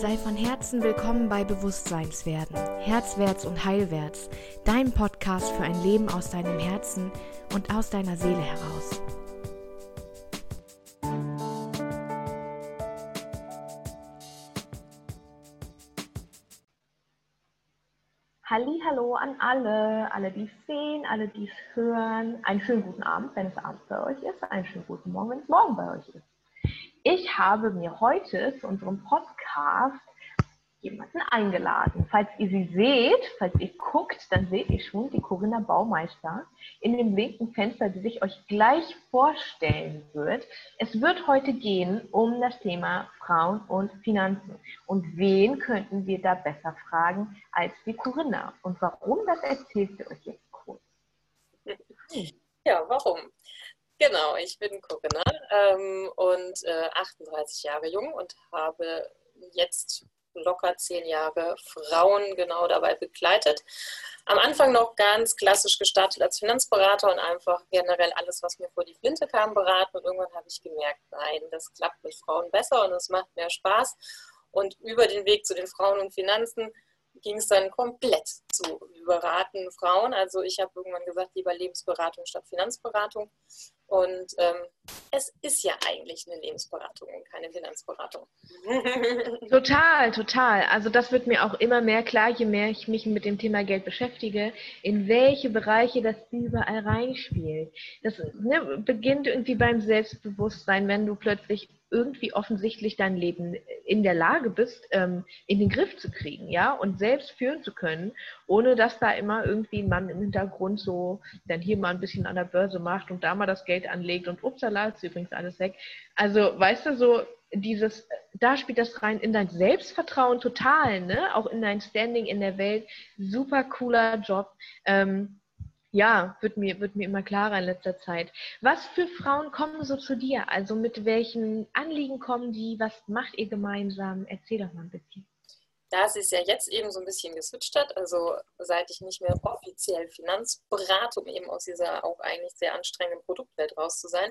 Sei von Herzen willkommen bei Bewusstseinswerden, Herzwärts und Heilwärts, dein Podcast für ein Leben aus deinem Herzen und aus deiner Seele heraus. Hallo an alle, alle die sehen, alle die hören. Einen schönen guten Abend, wenn es Abend bei euch ist. Einen schönen guten Morgen, wenn es morgen bei euch ist. Ich habe mir heute zu unserem Podcast jemanden eingeladen. Falls ihr sie seht, falls ihr guckt, dann seht ihr schon die Corinna Baumeister in dem linken Fenster, die sich euch gleich vorstellen wird. Es wird heute gehen um das Thema Frauen und Finanzen. Und wen könnten wir da besser fragen als die Corinna? Und warum, das erzählt sie euch jetzt kurz. Ja, warum? Genau, ich bin Corinna ähm, und äh, 38 Jahre jung und habe jetzt locker zehn Jahre Frauen genau dabei begleitet. Am Anfang noch ganz klassisch gestartet als Finanzberater und einfach generell alles, was mir vor die Flinte kam, beraten. Und irgendwann habe ich gemerkt, nein, das klappt mit Frauen besser und es macht mehr Spaß. Und über den Weg zu den Frauen und Finanzen ging es dann komplett zu beraten Frauen. Also ich habe irgendwann gesagt, lieber Lebensberatung statt Finanzberatung. Und ähm, es ist ja eigentlich eine Lebensberatung und keine Finanzberatung. Total, total. Also das wird mir auch immer mehr klar, je mehr ich mich mit dem Thema Geld beschäftige, in welche Bereiche das überall reinspielt. Das ne, beginnt irgendwie beim Selbstbewusstsein, wenn du plötzlich irgendwie offensichtlich dein Leben in der Lage bist, ähm, in den Griff zu kriegen, ja, und selbst führen zu können, ohne dass da immer irgendwie ein Mann im Hintergrund so dann hier mal ein bisschen an der Börse macht und da mal das Geld anlegt und upsala, ist übrigens alles weg. Also, weißt du, so dieses, da spielt das rein in dein Selbstvertrauen total, ne, auch in dein Standing in der Welt, super cooler Job. Ähm, ja, wird mir, wird mir immer klarer in letzter Zeit. Was für Frauen kommen so zu dir? Also mit welchen Anliegen kommen die? Was macht ihr gemeinsam? Erzähl doch mal ein bisschen. Da es ja jetzt eben so ein bisschen geswitcht hat, also seit ich nicht mehr offiziell Finanzberatung eben aus dieser auch eigentlich sehr anstrengenden Produktwelt raus zu sein,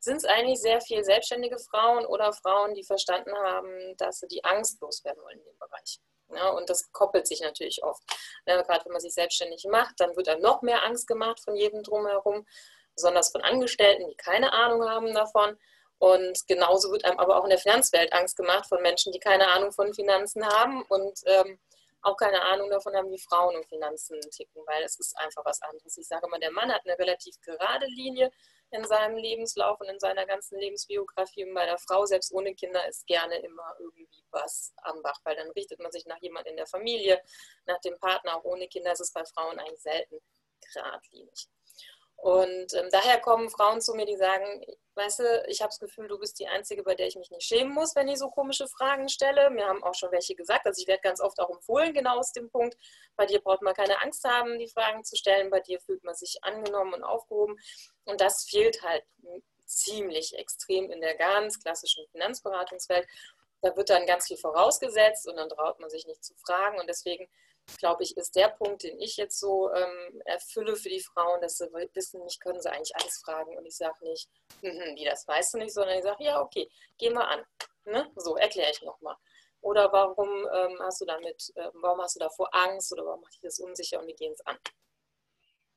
sind es eigentlich sehr viel selbstständige Frauen oder Frauen, die verstanden haben, dass sie die Angst loswerden wollen in dem Bereich. Ja, und das koppelt sich natürlich oft. Ja, Gerade wenn man sich selbstständig macht, dann wird einem noch mehr Angst gemacht von jedem drumherum, besonders von Angestellten, die keine Ahnung haben davon. Und genauso wird einem aber auch in der Finanzwelt Angst gemacht von Menschen, die keine Ahnung von Finanzen haben und ähm, auch keine Ahnung davon haben, wie Frauen und Finanzen ticken, weil es ist einfach was anderes. Ich sage immer, der Mann hat eine relativ gerade Linie in seinem Lebenslauf und in seiner ganzen Lebensbiografie. Und bei der Frau, selbst ohne Kinder, ist gerne immer irgendwie was am Bach, weil dann richtet man sich nach jemandem in der Familie, nach dem Partner. Auch ohne Kinder ist es bei Frauen eigentlich selten geradlinig. Und ähm, daher kommen Frauen zu mir, die sagen, weißt du, ich habe das Gefühl, du bist die Einzige, bei der ich mich nicht schämen muss, wenn ich so komische Fragen stelle. Mir haben auch schon welche gesagt, also ich werde ganz oft auch empfohlen, genau aus dem Punkt, bei dir braucht man keine Angst haben, die Fragen zu stellen, bei dir fühlt man sich angenommen und aufgehoben. Und das fehlt halt ziemlich extrem in der ganz klassischen Finanzberatungswelt. Da wird dann ganz viel vorausgesetzt und dann traut man sich nicht zu fragen. Und deswegen glaube ich, ist der Punkt, den ich jetzt so ähm, erfülle für die Frauen, dass sie wissen, mich können sie eigentlich alles fragen. Und ich sage nicht, hm, wie das weißt du nicht, sondern ich sage, ja, okay, geh mal an. Ne? So erkläre ich nochmal. Oder warum ähm, hast du damit, äh, warum hast du davor Angst oder warum macht dich das unsicher und wir gehen es an?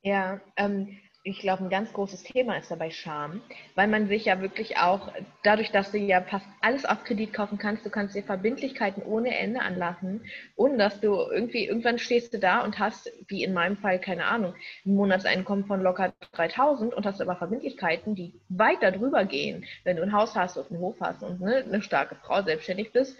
Ja, ähm, ich glaube, ein ganz großes Thema ist dabei Scham, weil man sich ja wirklich auch, dadurch, dass du ja fast alles auf Kredit kaufen kannst, du kannst dir Verbindlichkeiten ohne Ende anlassen, ohne dass du irgendwie, irgendwann stehst du da und hast, wie in meinem Fall, keine Ahnung, ein Monatseinkommen von locker 3000 und hast aber Verbindlichkeiten, die weit darüber gehen, wenn du ein Haus hast und einen Hof hast und ne, eine starke Frau selbstständig bist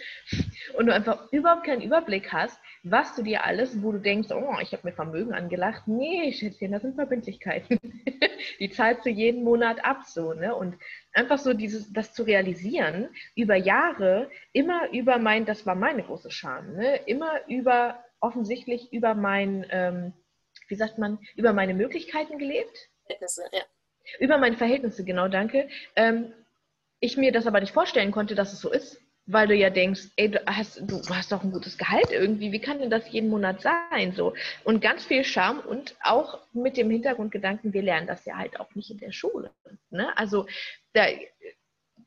und du einfach überhaupt keinen Überblick hast, was du dir alles, wo du denkst, oh, ich habe mir Vermögen angelacht. Nee, Schätzchen, das sind Verbindlichkeiten. die zahlst du jeden Monat ab, so, ne? Und einfach so dieses, das zu realisieren, über Jahre, immer über mein, das war meine große Scham, ne? Immer über, offensichtlich über mein, ähm, wie sagt man, über meine Möglichkeiten gelebt. Verhältnisse, ja. Über meine Verhältnisse, genau, danke. Ähm, ich mir das aber nicht vorstellen konnte, dass es so ist weil du ja denkst, ey, du hast, du hast doch ein gutes Gehalt irgendwie, wie kann denn das jeden Monat sein? So. Und ganz viel Charme und auch mit dem Hintergrundgedanken, wir lernen das ja halt auch nicht in der Schule. Ne? Also da,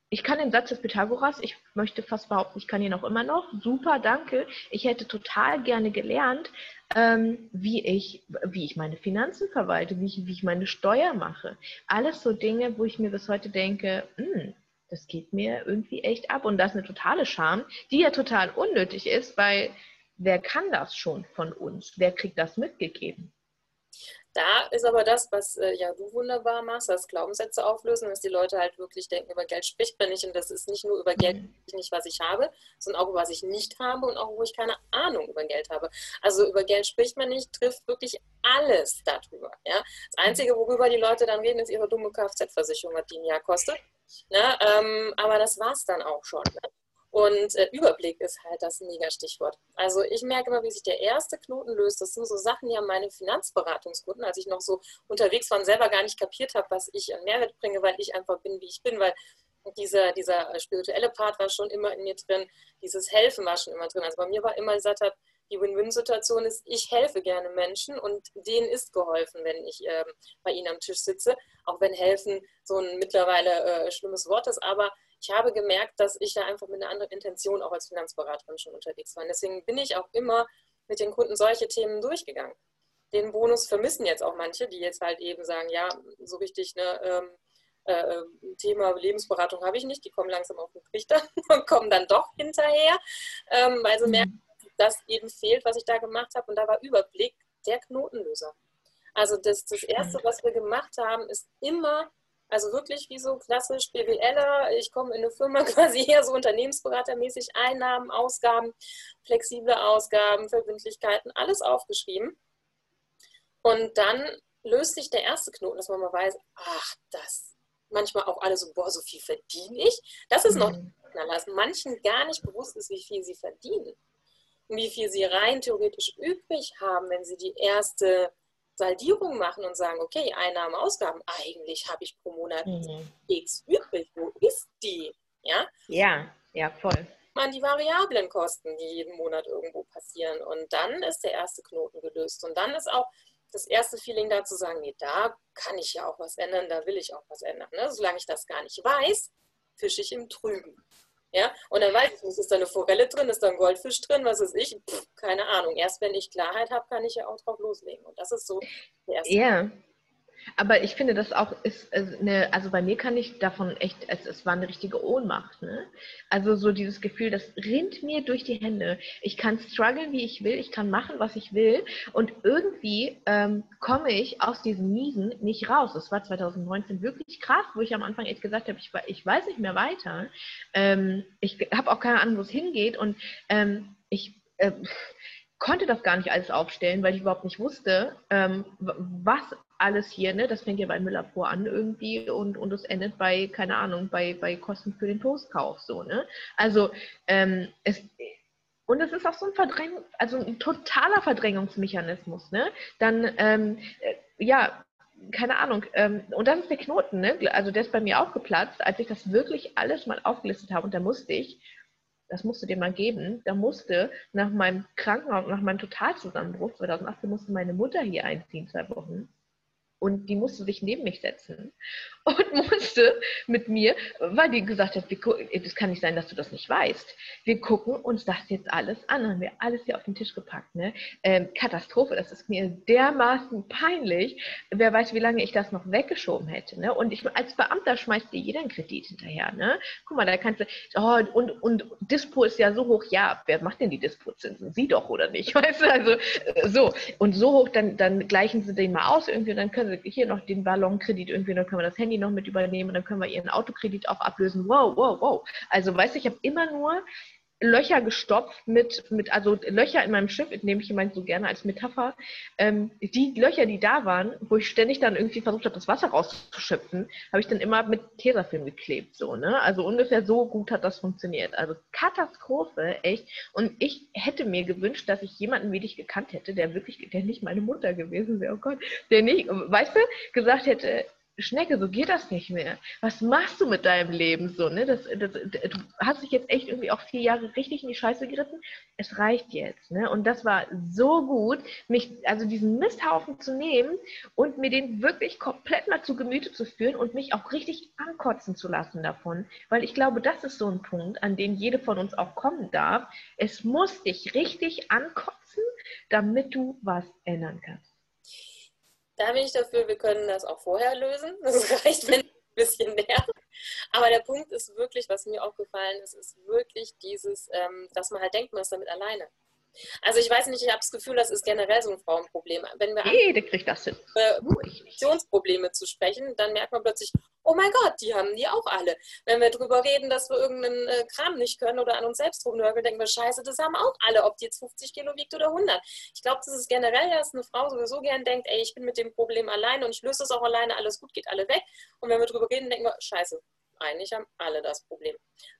ich kann den Satz des Pythagoras, ich möchte fast behaupten, ich kann ihn auch immer noch. Super, danke. Ich hätte total gerne gelernt, ähm, wie, ich, wie ich meine Finanzen verwalte, wie ich, wie ich meine Steuer mache. Alles so Dinge, wo ich mir bis heute denke, hm, das geht mir irgendwie echt ab. Und das ist eine totale Scham, die ja total unnötig ist, weil wer kann das schon von uns? Wer kriegt das mitgegeben? Da ist aber das, was äh, ja du wunderbar machst, das Glaubenssätze auflösen, dass die Leute halt wirklich denken, über Geld spricht man nicht. Und das ist nicht nur über Geld, mhm. nicht was ich habe, sondern auch, was ich nicht habe und auch, wo ich keine Ahnung über Geld habe. Also über Geld spricht man nicht, trifft wirklich alles darüber. Ja? Das Einzige, worüber die Leute dann reden, ist ihre dumme Kfz-Versicherung, was die ein Jahr kostet. Ne? Ähm, aber das war es dann auch schon. Ne? Und äh, Überblick ist halt das Mega-Stichwort. Also ich merke immer, wie sich der erste Knoten löst. Das sind so Sachen, die haben meine Finanzberatungskunden, als ich noch so unterwegs war und selber gar nicht kapiert habe, was ich an Mehrwert bringe, weil ich einfach bin, wie ich bin, weil dieser, dieser äh, spirituelle Part war schon immer in mir drin, dieses Helfen war schon immer drin. Also bei mir war immer gesagt, habe, die Win-Win-Situation ist, ich helfe gerne Menschen und denen ist geholfen, wenn ich ähm, bei ihnen am Tisch sitze. Auch wenn helfen so ein mittlerweile äh, schlimmes Wort ist, aber ich habe gemerkt, dass ich da einfach mit einer anderen Intention auch als Finanzberaterin schon unterwegs war. Und deswegen bin ich auch immer mit den Kunden solche Themen durchgegangen. Den Bonus vermissen jetzt auch manche, die jetzt halt eben sagen, ja, so richtig ne, ähm, äh, Thema Lebensberatung habe ich nicht, die kommen langsam auf den Trichter und kommen dann doch hinterher, ähm, weil sie merken, dass eben fehlt, was ich da gemacht habe. Und da war Überblick der Knotenlöser. Also das, das Erste, was wir gemacht haben, ist immer also wirklich wie so klassisch BWLer. Ich komme in eine Firma quasi eher so unternehmensberatermäßig Einnahmen, Ausgaben, flexible Ausgaben, Verbindlichkeiten, alles aufgeschrieben. Und dann löst sich der erste Knoten, dass man mal weiß, ach, das manchmal auch alle so, boah, so viel verdiene ich. Das ist noch mhm. dass manchen gar nicht bewusst ist, wie viel sie verdienen. Und wie viel sie rein theoretisch übrig haben, wenn sie die erste Saldierung machen und sagen, okay, Einnahmen, Ausgaben, eigentlich habe ich pro Monat mhm. X übrig. Wo ist die? Ja, ja, ja voll. Man die variablen Kosten, die jeden Monat irgendwo passieren. Und dann ist der erste Knoten gelöst. Und dann ist auch das erste Feeling da zu sagen, nee, da kann ich ja auch was ändern, da will ich auch was ändern. Ne? Solange ich das gar nicht weiß, fische ich im Trüben. Ja? Und dann weiß ich nicht, ist da eine Forelle drin, ist da ein Goldfisch drin, was ist ich? Pff, keine Ahnung. Erst wenn ich Klarheit habe, kann ich ja auch drauf loslegen. Und das ist so der erste. Ja. Aber ich finde, das auch ist eine, also bei mir kann ich davon echt, es, es war eine richtige Ohnmacht. Ne? Also so dieses Gefühl, das rinnt mir durch die Hände. Ich kann strugglen, wie ich will, ich kann machen, was ich will und irgendwie ähm, komme ich aus diesem Miesen nicht raus. Das war 2019 wirklich krass, wo ich am Anfang echt gesagt habe, ich, ich weiß nicht mehr weiter. Ähm, ich habe auch keine Ahnung, wo es hingeht und ähm, ich... Äh, konnte das gar nicht alles aufstellen, weil ich überhaupt nicht wusste, ähm, was alles hier, ne, das fängt ja bei Pro an irgendwie und, und es endet bei, keine Ahnung, bei, bei Kosten für den Toastkauf, so, ne? Also, ähm, es, und es ist auch so ein Verdrängung, also ein totaler Verdrängungsmechanismus, ne? Dann, ähm, äh, ja, keine Ahnung, ähm, und das ist der Knoten, ne? Also der ist bei mir auch geplatzt, als ich das wirklich alles mal aufgelistet habe und da musste ich das musst du dir mal geben, da musste nach meinem Krankenhaus, nach meinem Totalzusammenbruch 2018 musste meine Mutter hier einziehen, zwei Wochen und die musste sich neben mich setzen und musste mit mir, weil die gesagt hat, das kann nicht sein, dass du das nicht weißt. Wir gucken uns das jetzt alles an, haben wir alles hier auf den Tisch gepackt. Ne? Ähm, Katastrophe, das ist mir dermaßen peinlich. Wer weiß, wie lange ich das noch weggeschoben hätte. Ne? Und ich, als Beamter schmeißt dir jeder einen Kredit hinterher. Ne? Guck mal, da kannst du, oh, und, und Dispo ist ja so hoch, ja, wer macht denn die Dispo-Zinsen? Sie doch oder nicht? Weißt du, also äh, so. Und so hoch, dann, dann gleichen sie den mal aus irgendwie und dann können sie hier noch den Ballonkredit irgendwie, dann können wir das Handy noch mit übernehmen dann können wir ihren Autokredit auch ablösen. Wow, wow, wow. Also weißt du, ich habe immer nur Löcher gestopft mit, mit, also Löcher in meinem Schiff, nehme ich immer so gerne als Metapher. Ähm, die Löcher, die da waren, wo ich ständig dann irgendwie versucht habe, das Wasser rauszuschöpfen, habe ich dann immer mit Tesafilm geklebt, so, ne? Also ungefähr so gut hat das funktioniert. Also Katastrophe, echt. Und ich hätte mir gewünscht, dass ich jemanden wie dich gekannt hätte, der wirklich, der nicht meine Mutter gewesen wäre, oh Gott, der nicht, weißt du, gesagt hätte, Schnecke, so geht das nicht mehr. Was machst du mit deinem Leben so? Ne? Das, das, du hast dich jetzt echt irgendwie auch vier Jahre richtig in die Scheiße geritten. Es reicht jetzt. Ne? Und das war so gut, mich, also diesen Misthaufen zu nehmen und mir den wirklich komplett mal zu Gemüte zu führen und mich auch richtig ankotzen zu lassen davon. Weil ich glaube, das ist so ein Punkt, an den jede von uns auch kommen darf. Es muss dich richtig ankotzen, damit du was ändern kannst. Da bin ich dafür, wir können das auch vorher lösen. Das reicht, wenn ein bisschen mehr. Aber der Punkt ist wirklich, was mir aufgefallen ist, ist wirklich dieses, ähm, dass man halt denkt, man ist damit alleine. Also ich weiß nicht, ich habe das Gefühl, das ist generell so ein Frauenproblem. Wenn wir Jede kriegt das hin. Funktionsprobleme zu sprechen, dann merkt man plötzlich, oh mein Gott, die haben die auch alle. Wenn wir darüber reden, dass wir irgendeinen äh, Kram nicht können oder an uns selbst rumnörgeln, denken wir, scheiße, das haben auch alle, ob die jetzt 50 Kilo wiegt oder 100. Ich glaube, das ist generell, dass eine Frau sowieso gern denkt, ey, ich bin mit dem Problem alleine und ich löse es auch alleine, alles gut, geht alle weg. Und wenn wir darüber reden, denken wir, scheiße, eigentlich haben alle das Problem.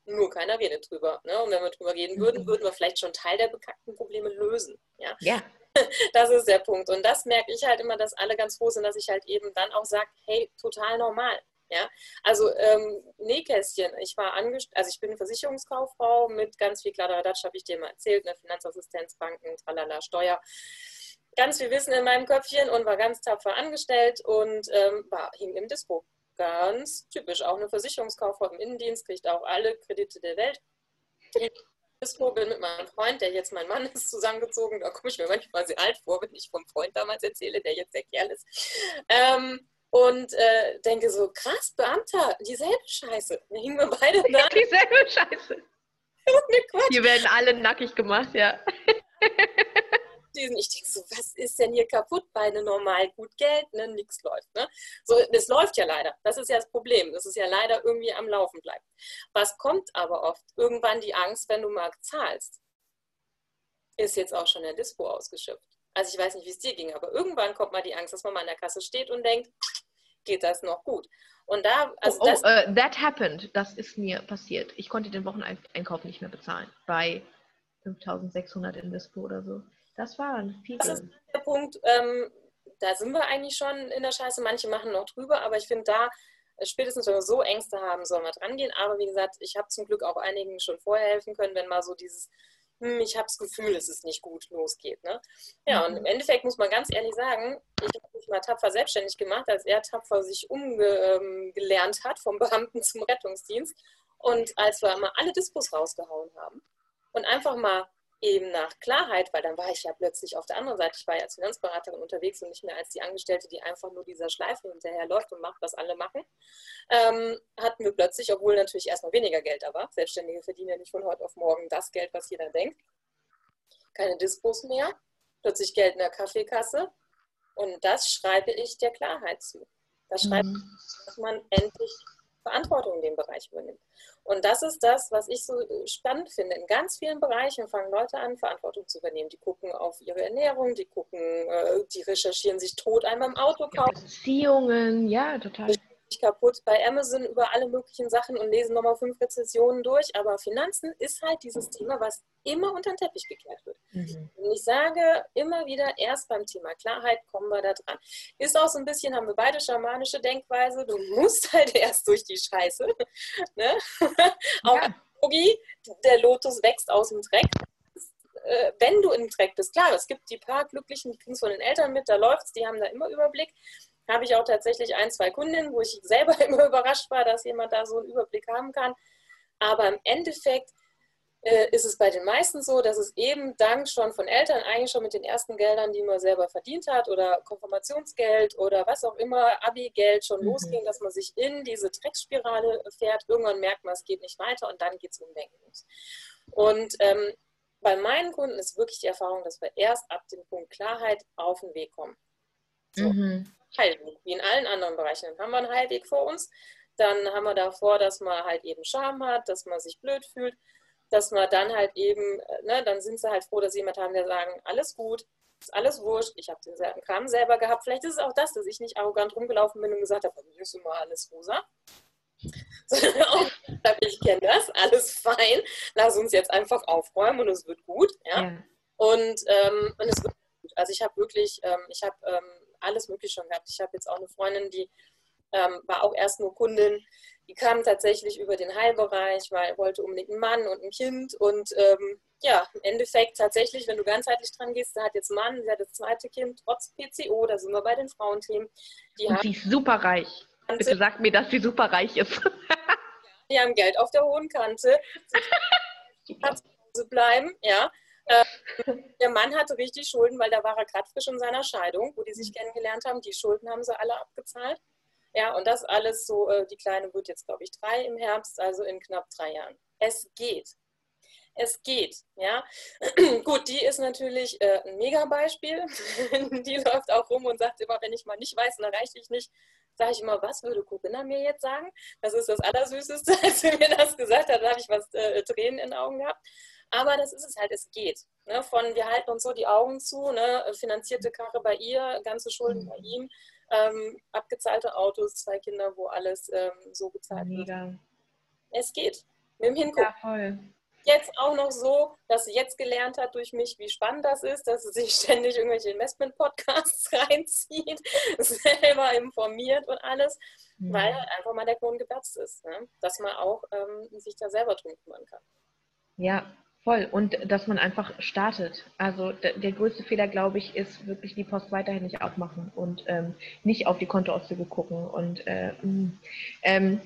Nur keiner redet drüber. Ne? Und wenn wir drüber reden würden, würden wir vielleicht schon Teil der bekannten Probleme lösen. Ja. ja. Das ist der Punkt. Und das merke ich halt immer, dass alle ganz froh sind, dass ich halt eben dann auch sage, hey, total normal. Ja, also ähm, Nähkästchen. Ich war angestellt, also ich bin Versicherungskauffrau mit ganz viel Kladderadatsch, habe ich dir mal erzählt, ne? Finanzassistenz, Banken, tralala, Steuer. Ganz viel Wissen in meinem Köpfchen und war ganz tapfer angestellt und ähm, war, hing im Dispo. Ganz typisch. Auch eine Versicherungskauffrau im Innendienst kriegt auch alle Kredite der Welt. Dispo bin mit meinem Freund, der jetzt mein Mann ist, zusammengezogen. Da komme ich mir manchmal sehr alt vor, wenn ich vom Freund damals erzähle, der jetzt der Kerl ist. Ähm, und äh, denke so, krass, Beamter, dieselbe Scheiße. Da hingen wir beide da. dieselbe Scheiße. Hier werden alle nackig gemacht, ja. Ich denke so, was ist denn hier kaputt bei einem normal gut Geld? Ne? Nichts läuft. Ne? So, das läuft ja leider. Das ist ja das Problem. Das ist ja leider irgendwie am Laufen bleibt. Was kommt aber oft? Irgendwann die Angst, wenn du mal zahlst. Ist jetzt auch schon der Dispo ausgeschöpft. Also ich weiß nicht, wie es dir ging, aber irgendwann kommt mal die Angst, dass man mal an der Kasse steht und denkt, geht das noch gut? Und da, also oh, oh uh, that happened. Das ist mir passiert. Ich konnte den Wocheneinkauf nicht mehr bezahlen bei 5600 in Dispo oder so. Das war ein viel. Das ist der Punkt. Ähm, da sind wir eigentlich schon in der Scheiße. Manche machen noch drüber, aber ich finde da äh, spätestens, wenn wir so Ängste haben, sollen wir dran gehen. Aber wie gesagt, ich habe zum Glück auch einigen schon vorher helfen können, wenn mal so dieses hm, ich habe das Gefühl, es nicht gut losgeht. Ne? Ja, und im Endeffekt muss man ganz ehrlich sagen, ich habe mich mal tapfer selbstständig gemacht, als er tapfer sich umgelernt hat vom Beamten zum Rettungsdienst. Und als wir mal alle Dispos rausgehauen haben und einfach mal eben nach Klarheit, weil dann war ich ja plötzlich auf der anderen Seite, ich war ja als Finanzberaterin unterwegs und nicht mehr als die Angestellte, die einfach nur dieser Schleife hinterherläuft und macht, was alle machen, ähm, hatten wir plötzlich, obwohl natürlich erstmal weniger Geld da war, Selbstständige verdienen ja nicht von heute auf morgen das Geld, was jeder denkt, keine Dispos mehr, plötzlich Geld in der Kaffeekasse und das schreibe ich der Klarheit zu. Das schreibe ich, mhm. dass man endlich Verantwortung in dem Bereich übernimmt. Und das ist das, was ich so äh, spannend finde. In ganz vielen Bereichen fangen Leute an, Verantwortung zu übernehmen. Die gucken auf ihre Ernährung, die gucken, äh, die recherchieren sich tot einmal im Auto kaufen. Ja, Beziehungen, ja, total kaputt bei Amazon über alle möglichen Sachen und lesen nochmal fünf Rezessionen durch. Aber Finanzen ist halt dieses Thema, was immer unter den Teppich gekehrt wird. Mhm. Und ich sage immer wieder, erst beim Thema Klarheit kommen wir da dran. Ist auch so ein bisschen, haben wir beide schamanische Denkweise, du musst halt erst durch die Scheiße. ne? auch ja. Yogi, der Lotus wächst aus dem Dreck äh, wenn du im Dreck bist, klar, es gibt die paar Glücklichen, die kriegen es von den Eltern mit, da läuft es, die haben da immer Überblick habe ich auch tatsächlich ein, zwei Kundinnen, wo ich selber immer überrascht war, dass jemand da so einen Überblick haben kann. Aber im Endeffekt äh, ist es bei den meisten so, dass es eben dank schon von Eltern eigentlich schon mit den ersten Geldern, die man selber verdient hat oder Konfirmationsgeld oder was auch immer, Abi-Geld schon mhm. losging, dass man sich in diese Drecksspirale fährt. Irgendwann merkt man, es geht nicht weiter und dann geht es umdenken los. Und ähm, bei meinen Kunden ist wirklich die Erfahrung, dass wir erst ab dem Punkt Klarheit auf den Weg kommen. So. Mhm. Heilweg, wie in allen anderen Bereichen. Dann haben wir einen Heilweg vor uns. Dann haben wir davor, dass man halt eben Scham hat, dass man sich blöd fühlt, dass man dann halt eben, äh, ne, dann sind sie halt froh, dass sie jemand haben, der sagen, alles gut, ist alles wurscht, ich habe den Kram selber gehabt. Vielleicht ist es auch das, dass ich nicht arrogant rumgelaufen bin und gesagt habe, mir ist immer alles rosa. ich kenne das, alles fein. Lass uns jetzt einfach aufräumen und es wird gut. Ja? ja. Und, ähm, und es wird gut. Also ich habe wirklich, ähm, ich habe ähm, alles mögliche schon gehabt. Ich habe jetzt auch eine Freundin, die ähm, war auch erst nur Kundin. Die kam tatsächlich über den Heilbereich, weil wollte unbedingt einen Mann und ein Kind und ähm, ja, im Endeffekt tatsächlich, wenn du ganzheitlich dran gehst, sie hat jetzt Mann, sie hat das zweite Kind, trotz PCO, da sind wir bei den Frauenthemen. Die und sie ist super reich. Bitte sag mir, dass sie super reich ist. die haben Geld auf der hohen Kante. Hat zu bleiben, ja. Äh, der Mann hatte richtig Schulden, weil da war er gerade frisch in seiner Scheidung, wo die sich kennengelernt haben. Die Schulden haben sie alle abgezahlt. Ja, und das alles so, äh, die Kleine wird jetzt, glaube ich, drei im Herbst, also in knapp drei Jahren. Es geht. Es geht, ja. Gut, die ist natürlich äh, ein Mega-Beispiel. die läuft auch rum und sagt immer, wenn ich mal nicht weiß, dann reiche ich nicht, sage ich immer, was würde Corinna mir jetzt sagen? Das ist das Allersüßeste, als sie mir das gesagt hat, da habe ich was äh, Tränen in den Augen gehabt. Aber das ist es halt, es geht. Ne? Von wir halten uns so die Augen zu, ne? finanzierte Karre bei ihr, ganze Schulden mhm. bei ihm, ähm, abgezahlte Autos, zwei Kinder, wo alles ähm, so bezahlt Mega. wird. Es geht. Mit dem Hingucken. Ja, voll jetzt auch noch so, dass sie jetzt gelernt hat durch mich, wie spannend das ist, dass sie sich ständig irgendwelche Investment-Podcasts reinzieht, selber informiert und alles, mhm. weil einfach mal der Knoten geplatzt ist. Ne? Dass man auch ähm, sich da selber drum kümmern kann. Ja, voll. Und dass man einfach startet. Also der größte Fehler, glaube ich, ist wirklich die Post weiterhin nicht aufmachen und ähm, nicht auf die Kontoauszüge gucken. Und äh, mm, ähm,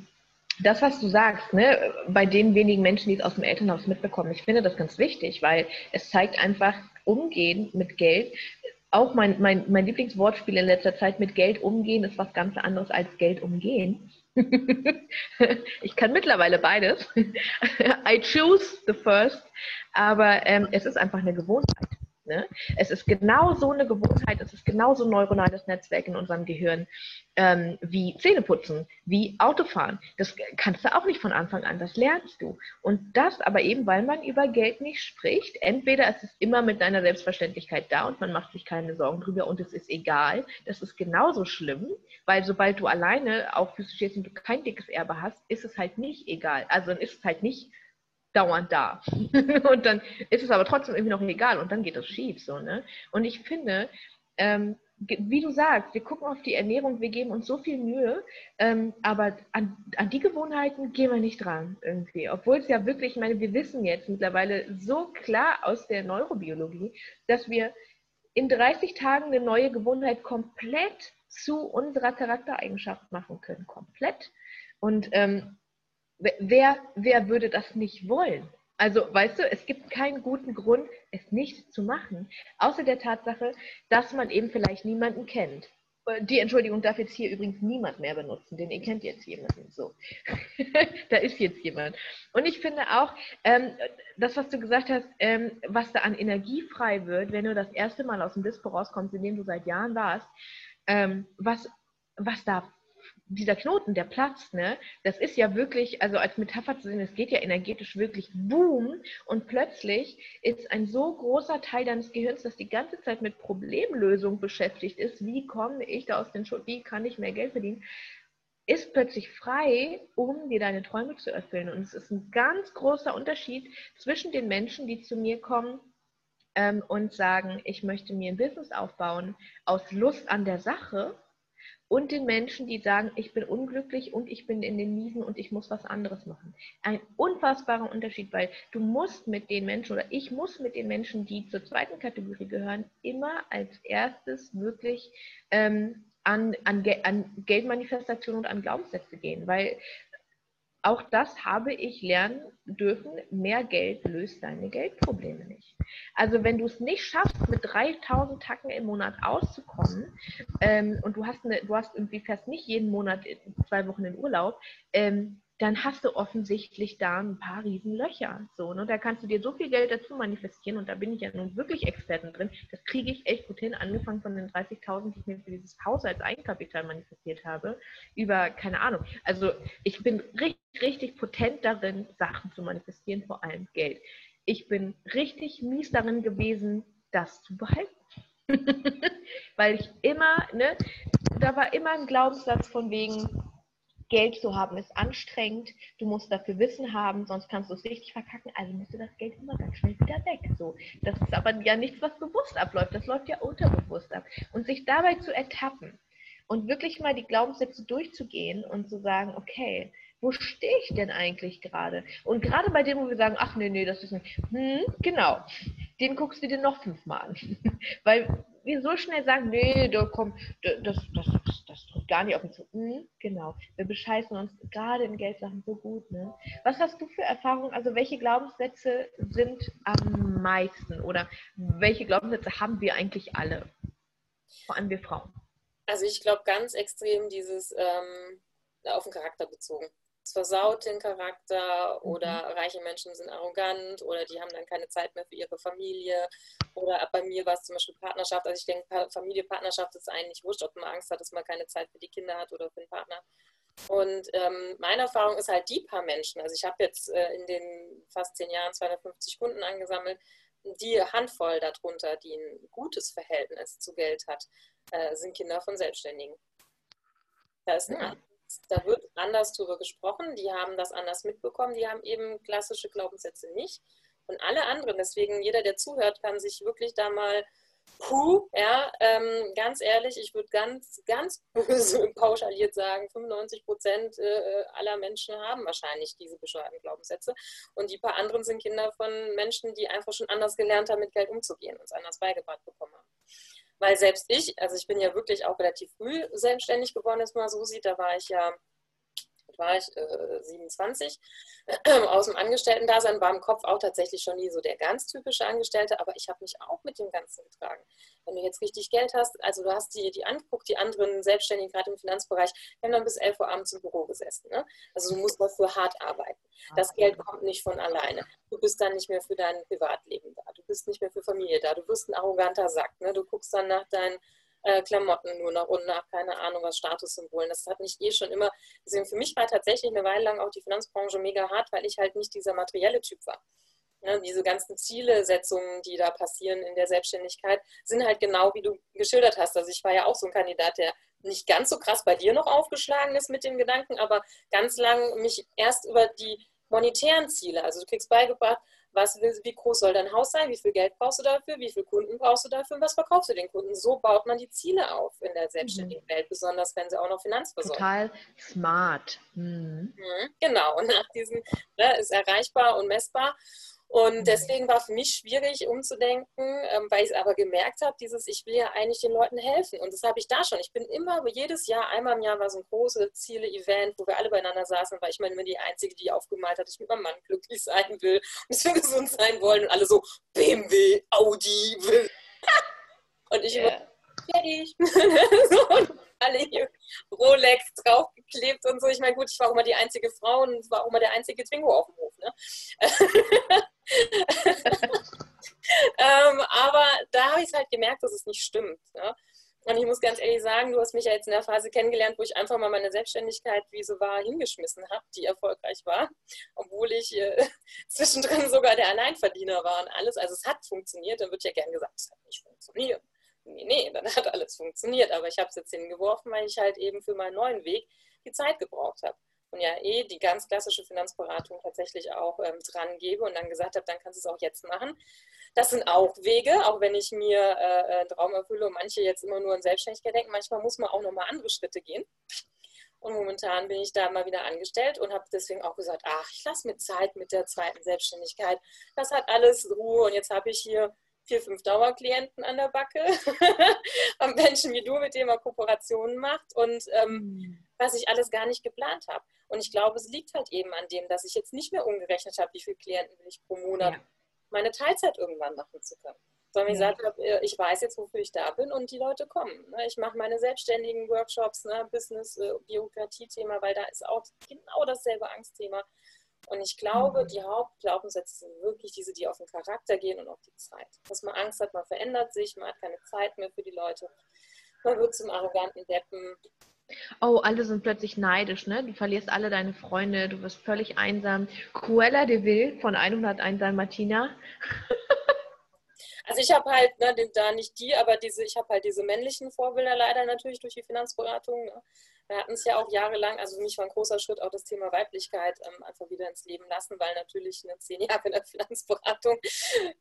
das, was du sagst, ne, bei den wenigen Menschen, die es aus dem Elternhaus mitbekommen, ich finde das ganz wichtig, weil es zeigt einfach Umgehen mit Geld. Auch mein, mein, mein Lieblingswortspiel in letzter Zeit mit Geld umgehen ist was ganz anderes als Geld umgehen. ich kann mittlerweile beides. I choose the first, aber ähm, es ist einfach eine Gewohnheit. Ne? Es ist genau so eine Gewohnheit, es ist genau so ein neuronales Netzwerk in unserem Gehirn ähm, wie Zähneputzen, wie Autofahren. Das kannst du auch nicht von Anfang an, das lernst du. Und das aber eben, weil man über Geld nicht spricht. Entweder es ist immer mit deiner Selbstverständlichkeit da und man macht sich keine Sorgen drüber und es ist egal. Das ist genauso schlimm, weil sobald du alleine auf Füße stehst und du kein dickes Erbe hast, ist es halt nicht egal. Also dann ist es halt nicht dauernd da. und dann ist es aber trotzdem irgendwie noch egal und dann geht das schief. So, ne? Und ich finde, ähm, wie du sagst, wir gucken auf die Ernährung, wir geben uns so viel Mühe, ähm, aber an, an, die Gewohnheiten gehen wir nicht dran irgendwie. Obwohl es ja wirklich, ich meine, wir wissen jetzt mittlerweile so klar aus der Neurobiologie, dass wir in 30 Tagen eine neue Gewohnheit komplett zu unserer Charaktereigenschaft machen können. Komplett. Und ähm, wer, wer würde das nicht wollen? Also, weißt du, es gibt keinen guten Grund, es nicht zu machen, außer der Tatsache, dass man eben vielleicht niemanden kennt. Die Entschuldigung darf jetzt hier übrigens niemand mehr benutzen, denn ihr kennt jetzt jemanden. So, da ist jetzt jemand. Und ich finde auch, ähm, das, was du gesagt hast, ähm, was da an Energie frei wird, wenn du das erste Mal aus dem Dispo rauskommst, in dem du seit Jahren warst, ähm, was, was da dieser Knoten, der platzt, ne, das ist ja wirklich, also als Metapher zu sehen, es geht ja energetisch wirklich boom und plötzlich ist ein so großer Teil deines Gehirns, das die ganze Zeit mit Problemlösung beschäftigt ist, wie komme ich da aus den Schuld, wie kann ich mehr Geld verdienen, ist plötzlich frei, um dir deine Träume zu erfüllen. Und es ist ein ganz großer Unterschied zwischen den Menschen, die zu mir kommen ähm, und sagen, ich möchte mir ein Business aufbauen aus Lust an der Sache und den Menschen, die sagen, ich bin unglücklich und ich bin in den Miesen und ich muss was anderes machen. Ein unfassbarer Unterschied, weil du musst mit den Menschen oder ich muss mit den Menschen, die zur zweiten Kategorie gehören, immer als erstes wirklich ähm, an, an, an Geldmanifestation und an Glaubenssätze gehen, weil auch das habe ich lernen dürfen. Mehr Geld löst deine Geldprobleme nicht. Also wenn du es nicht schaffst, mit 3000 Tacken im Monat auszukommen ähm, und du hast, eine, du hast irgendwie fast nicht jeden Monat zwei Wochen in Urlaub, ähm, dann hast du offensichtlich da ein paar Riesenlöcher. So, ne? Da kannst du dir so viel Geld dazu manifestieren und da bin ich ja nun wirklich Experten drin. Das kriege ich echt gut hin, angefangen von den 30.000, die ich mir für dieses Haus als Eigenkapital manifestiert habe, über, keine Ahnung. Also ich bin richtig, richtig potent darin, Sachen zu manifestieren, vor allem Geld. Ich bin richtig mies darin gewesen, das zu behalten. Weil ich immer, ne, da war immer ein Glaubenssatz von wegen, Geld zu haben ist anstrengend, du musst dafür Wissen haben, sonst kannst du es richtig verkacken, also musst du das Geld immer ganz schnell wieder weg. So, das ist aber ja nichts, was bewusst abläuft, das läuft ja unterbewusst ab. Und sich dabei zu ertappen und wirklich mal die Glaubenssätze durchzugehen und zu sagen, okay, wo stehe ich denn eigentlich gerade? Und gerade bei dem, wo wir sagen, ach nee, nee, das ist nicht, hm, genau, den guckst du dir noch fünfmal an. Weil wir so schnell sagen, nee, da kommt, das, das, das, das drückt gar nicht auf uns zu. Hm, genau, wir bescheißen uns gerade in Geldsachen so gut. Ne? Was hast du für Erfahrungen? Also welche Glaubenssätze sind am meisten oder welche Glaubenssätze haben wir eigentlich alle? Vor allem wir Frauen. Also ich glaube ganz extrem dieses ähm, auf den Charakter bezogen es versaut den Charakter oder mhm. reiche Menschen sind arrogant oder die haben dann keine Zeit mehr für ihre Familie oder bei mir war es zum Beispiel Partnerschaft, also ich denke Familie, Partnerschaft ist eigentlich wurscht, ob man Angst hat, dass man keine Zeit für die Kinder hat oder für den Partner. Und ähm, meine Erfahrung ist halt die paar Menschen, also ich habe jetzt äh, in den fast zehn Jahren 250 Kunden angesammelt, die Handvoll darunter, die ein gutes Verhältnis zu Geld hat, äh, sind Kinder von Selbstständigen. Da ist ein da wird anders drüber gesprochen, die haben das anders mitbekommen, die haben eben klassische Glaubenssätze nicht. Und alle anderen, deswegen jeder, der zuhört, kann sich wirklich da mal, puh, ja, ähm, ganz ehrlich, ich würde ganz, ganz böse und pauschaliert sagen, 95 Prozent äh, aller Menschen haben wahrscheinlich diese bescheuerten Glaubenssätze. Und die paar anderen sind Kinder von Menschen, die einfach schon anders gelernt haben, mit Geld umzugehen und es anders beigebracht bekommen haben. Weil selbst ich, also ich bin ja wirklich auch relativ früh selbstständig geworden, dass man so sieht, da war ich ja war ich äh, 27, aus dem Angestellten-Dasein, war im Kopf auch tatsächlich schon nie so der ganz typische Angestellte, aber ich habe mich auch mit dem Ganzen getragen. Wenn du jetzt richtig Geld hast, also du hast die, die angeguckt, die anderen Selbstständigen, gerade im Finanzbereich, die haben dann bis 11 Uhr abends im Büro gesessen. Ne? Also du musst dafür hart arbeiten. Das Geld kommt nicht von alleine. Du bist dann nicht mehr für dein Privatleben da. Du bist nicht mehr für Familie da. Du wirst ein arroganter Sack. Ne? Du guckst dann nach deinen äh, Klamotten nur noch und nach, keine Ahnung, was Statussymbolen. Das hat nicht eh schon immer. Deswegen für mich war tatsächlich eine Weile lang auch die Finanzbranche mega hart, weil ich halt nicht dieser materielle Typ war. Ja, diese ganzen Zielesetzungen, die da passieren in der Selbstständigkeit, sind halt genau wie du geschildert hast. Also ich war ja auch so ein Kandidat, der nicht ganz so krass bei dir noch aufgeschlagen ist mit dem Gedanken, aber ganz lang mich erst über die monetären Ziele, also du kriegst beigebracht, was wie groß soll dein Haus sein, wie viel Geld brauchst du dafür, wie viele Kunden brauchst du dafür und was verkaufst du den Kunden. So baut man die Ziele auf in der selbstständigen mhm. Welt, besonders wenn sie auch noch Finanzversorgung Total smart. Mhm. Mhm, genau, und nach diesem ne, ist erreichbar und messbar. Und deswegen war für mich schwierig umzudenken, ähm, weil ich es aber gemerkt habe, dieses, ich will ja eigentlich den Leuten helfen. Und das habe ich da schon. Ich bin immer, jedes Jahr, einmal im Jahr war so ein großes Ziele-Event, wo wir alle beieinander saßen, weil ich meine immer die Einzige, die aufgemalt hat, dass ich mit meinem Mann glücklich sein will und dass wir gesund sein wollen. Und alle so, BMW, Audi, will. und ich yeah. immer, fertig. so, alle hier Rolex draufgeklebt und so. Ich meine, gut, ich war auch immer die einzige Frau und es war auch immer der einzige Twingo auf dem Hof. Ne? ähm, aber da habe ich es halt gemerkt, dass es nicht stimmt. Ne? Und ich muss ganz ehrlich sagen, du hast mich ja jetzt in der Phase kennengelernt, wo ich einfach mal meine Selbstständigkeit, wie so war, hingeschmissen habe, die erfolgreich war, obwohl ich äh, zwischendrin sogar der Alleinverdiener war und alles. Also es hat funktioniert, dann wird ja gern gesagt, es hat nicht funktioniert nee, nee, dann hat alles funktioniert. Aber ich habe es jetzt hingeworfen, weil ich halt eben für meinen neuen Weg die Zeit gebraucht habe. Und ja, eh die ganz klassische Finanzberatung tatsächlich auch ähm, dran gebe und dann gesagt habe, dann kannst du es auch jetzt machen. Das sind auch Wege, auch wenn ich mir äh, äh, einen Traum erfülle und manche jetzt immer nur an Selbstständigkeit denken. Manchmal muss man auch nochmal andere Schritte gehen. Und momentan bin ich da mal wieder angestellt und habe deswegen auch gesagt, ach, ich lasse mir Zeit mit der zweiten Selbstständigkeit. Das hat alles Ruhe und jetzt habe ich hier vier, fünf Dauerklienten an der Backe, am Menschen wie du, mit dem er Kooperationen macht und ähm, mhm. was ich alles gar nicht geplant habe. Und ich glaube, es liegt halt eben an dem, dass ich jetzt nicht mehr umgerechnet habe, wie viele Klienten will ich pro Monat ja. meine Teilzeit irgendwann machen zu können. Sondern ich ja. gesagt habe, äh, ich weiß jetzt, wofür ich da bin und die Leute kommen. Ne? Ich mache meine selbstständigen Workshops, ne? Business, äh, Bürokratie-Thema, weil da ist auch genau dasselbe Angstthema. Und ich glaube, die Hauptglaubenssätze sind wirklich diese, die auf den Charakter gehen und auf die Zeit. Dass man Angst hat, man verändert sich, man hat keine Zeit mehr für die Leute. Man wird zum arroganten Deppen. Oh, alle sind plötzlich neidisch, ne? Du verlierst alle deine Freunde, du wirst völlig einsam. Cruella de Vil von 101 Dalmatiner. Also ich habe halt, ne, da nicht die, aber diese, ich habe halt diese männlichen Vorbilder leider natürlich durch die Finanzberatung. Ne? Wir hatten es ja auch jahrelang, also für mich war ein großer Schritt auch das Thema Weiblichkeit ähm, einfach wieder ins Leben lassen, weil natürlich eine zehn Jahre in der Finanzberatung,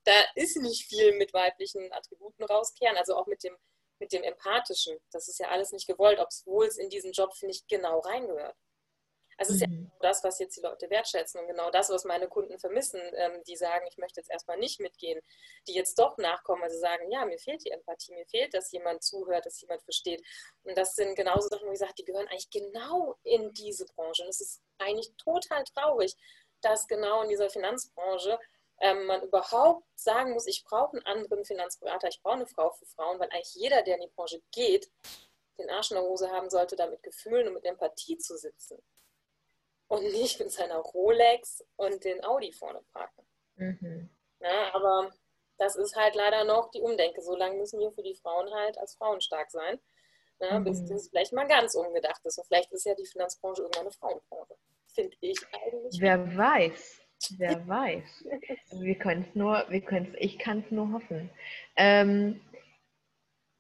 da ist nicht viel mit weiblichen Attributen rauskehren, also auch mit dem mit dem Empathischen. Das ist ja alles nicht gewollt, obwohl es in diesen Job, finde ich, genau reingehört. Also es ist mhm. ja das, was jetzt die Leute wertschätzen und genau das, was meine Kunden vermissen, ähm, die sagen, ich möchte jetzt erstmal nicht mitgehen, die jetzt doch nachkommen, also sagen, ja, mir fehlt die Empathie, mir fehlt, dass jemand zuhört, dass jemand versteht. Und das sind genauso Sachen, wie gesagt, die gehören eigentlich genau in diese Branche. Und es ist eigentlich total traurig, dass genau in dieser Finanzbranche ähm, man überhaupt sagen muss, ich brauche einen anderen Finanzberater, ich brauche eine Frau für Frauen, weil eigentlich jeder, der in die Branche geht, den Arsch in der Hose haben sollte, da mit Gefühlen und mit Empathie zu sitzen und nicht mit seiner Rolex und den Audi vorne parken. Mhm. Ja, aber das ist halt leider noch die Umdenke. So lange müssen wir für die Frauen halt als Frauen stark sein, ja, mhm. bis das vielleicht mal ganz umgedacht ist. Und vielleicht ist ja die Finanzbranche irgendwann eine Frauenbranche. Finde ich eigentlich. Wer weiß. Wer weiß. Wir können es nur, wir können ich kann es nur hoffen. Ähm,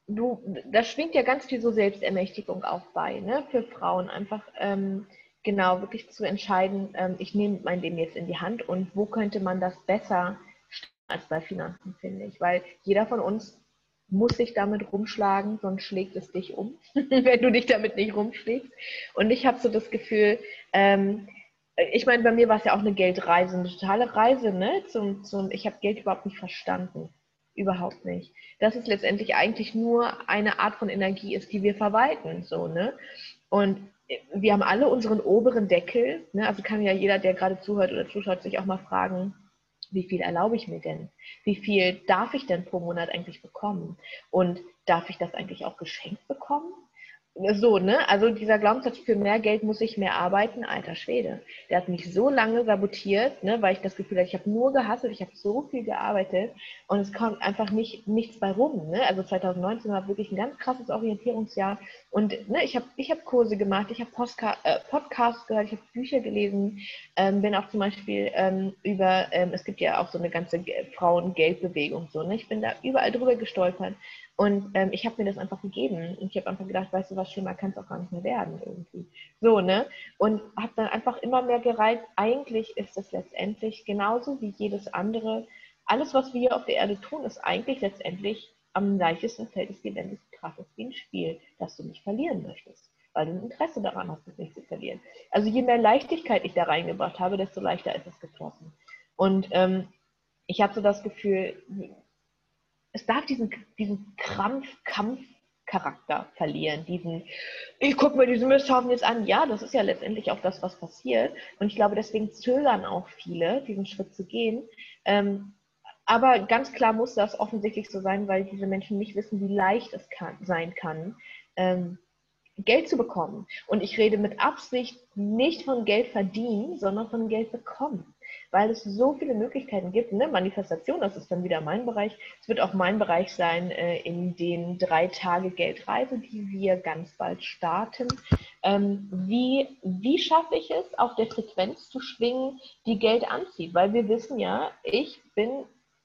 du, da schwingt ja ganz viel so Selbstermächtigung auch bei, ne? Für Frauen einfach. Ähm, genau wirklich zu entscheiden, ähm, ich nehme mein Leben jetzt in die Hand und wo könnte man das besser als bei Finanzen, finde ich. Weil jeder von uns muss sich damit rumschlagen, sonst schlägt es dich um, wenn du dich damit nicht rumschlägst. Und ich habe so das Gefühl, ähm, ich meine, bei mir war es ja auch eine Geldreise, eine totale Reise, ne? Zum, zum, ich habe Geld überhaupt nicht verstanden. Überhaupt nicht. Dass es letztendlich eigentlich nur eine Art von Energie ist, die wir verwalten. So, ne? Und wir haben alle unseren oberen Deckel. Ne? Also kann ja jeder, der gerade zuhört oder zuschaut, sich auch mal fragen, wie viel erlaube ich mir denn? Wie viel darf ich denn pro Monat eigentlich bekommen? Und darf ich das eigentlich auch geschenkt bekommen? So, ne? Also dieser Glaubenssatz, für mehr Geld muss ich mehr arbeiten, alter Schwede. Der hat mich so lange sabotiert, ne, weil ich das Gefühl hatte, ich habe nur gehasselt, ich habe so viel gearbeitet und es kommt einfach nicht, nichts bei rum. Ne? Also 2019 war wirklich ein ganz krasses Orientierungsjahr und ne, ich habe ich hab Kurse gemacht, ich habe äh, Podcasts gehört, ich habe Bücher gelesen, ähm, bin auch zum Beispiel ähm, über, ähm, es gibt ja auch so eine ganze Frauen-Geldbewegung, so, ne? ich bin da überall drüber gestolpert und ähm, ich habe mir das einfach gegeben. Und ich habe einfach gedacht, weißt du was, schlimmer kann es auch gar nicht mehr werden irgendwie. So, ne? Und habe dann einfach immer mehr gereizt, eigentlich ist es letztendlich genauso wie jedes andere. Alles, was wir auf der Erde tun, ist eigentlich letztendlich am leichtesten fällt es dir, wenn es krass ist wie ein Spiel, das du nicht verlieren möchtest. Weil du ein Interesse daran hast, es nicht zu verlieren. Also je mehr Leichtigkeit ich da reingebracht habe, desto leichter ist es geflossen. Und ähm, ich habe so das Gefühl, es darf diesen, diesen Krampf, Kampfcharakter verlieren, diesen, ich gucke mir diesen Misthaufen jetzt an. Ja, das ist ja letztendlich auch das, was passiert. Und ich glaube, deswegen zögern auch viele, diesen Schritt zu gehen. Ähm, aber ganz klar muss das offensichtlich so sein, weil diese Menschen nicht wissen, wie leicht es kann, sein kann, ähm, Geld zu bekommen. Und ich rede mit Absicht nicht von Geld verdienen, sondern von Geld bekommen weil es so viele Möglichkeiten gibt. Ne? Manifestation, das ist dann wieder mein Bereich. Es wird auch mein Bereich sein äh, in den drei Tage Geldreise, die wir ganz bald starten. Ähm, wie, wie schaffe ich es, auf der Frequenz zu schwingen, die Geld anzieht? Weil wir wissen ja, ich bin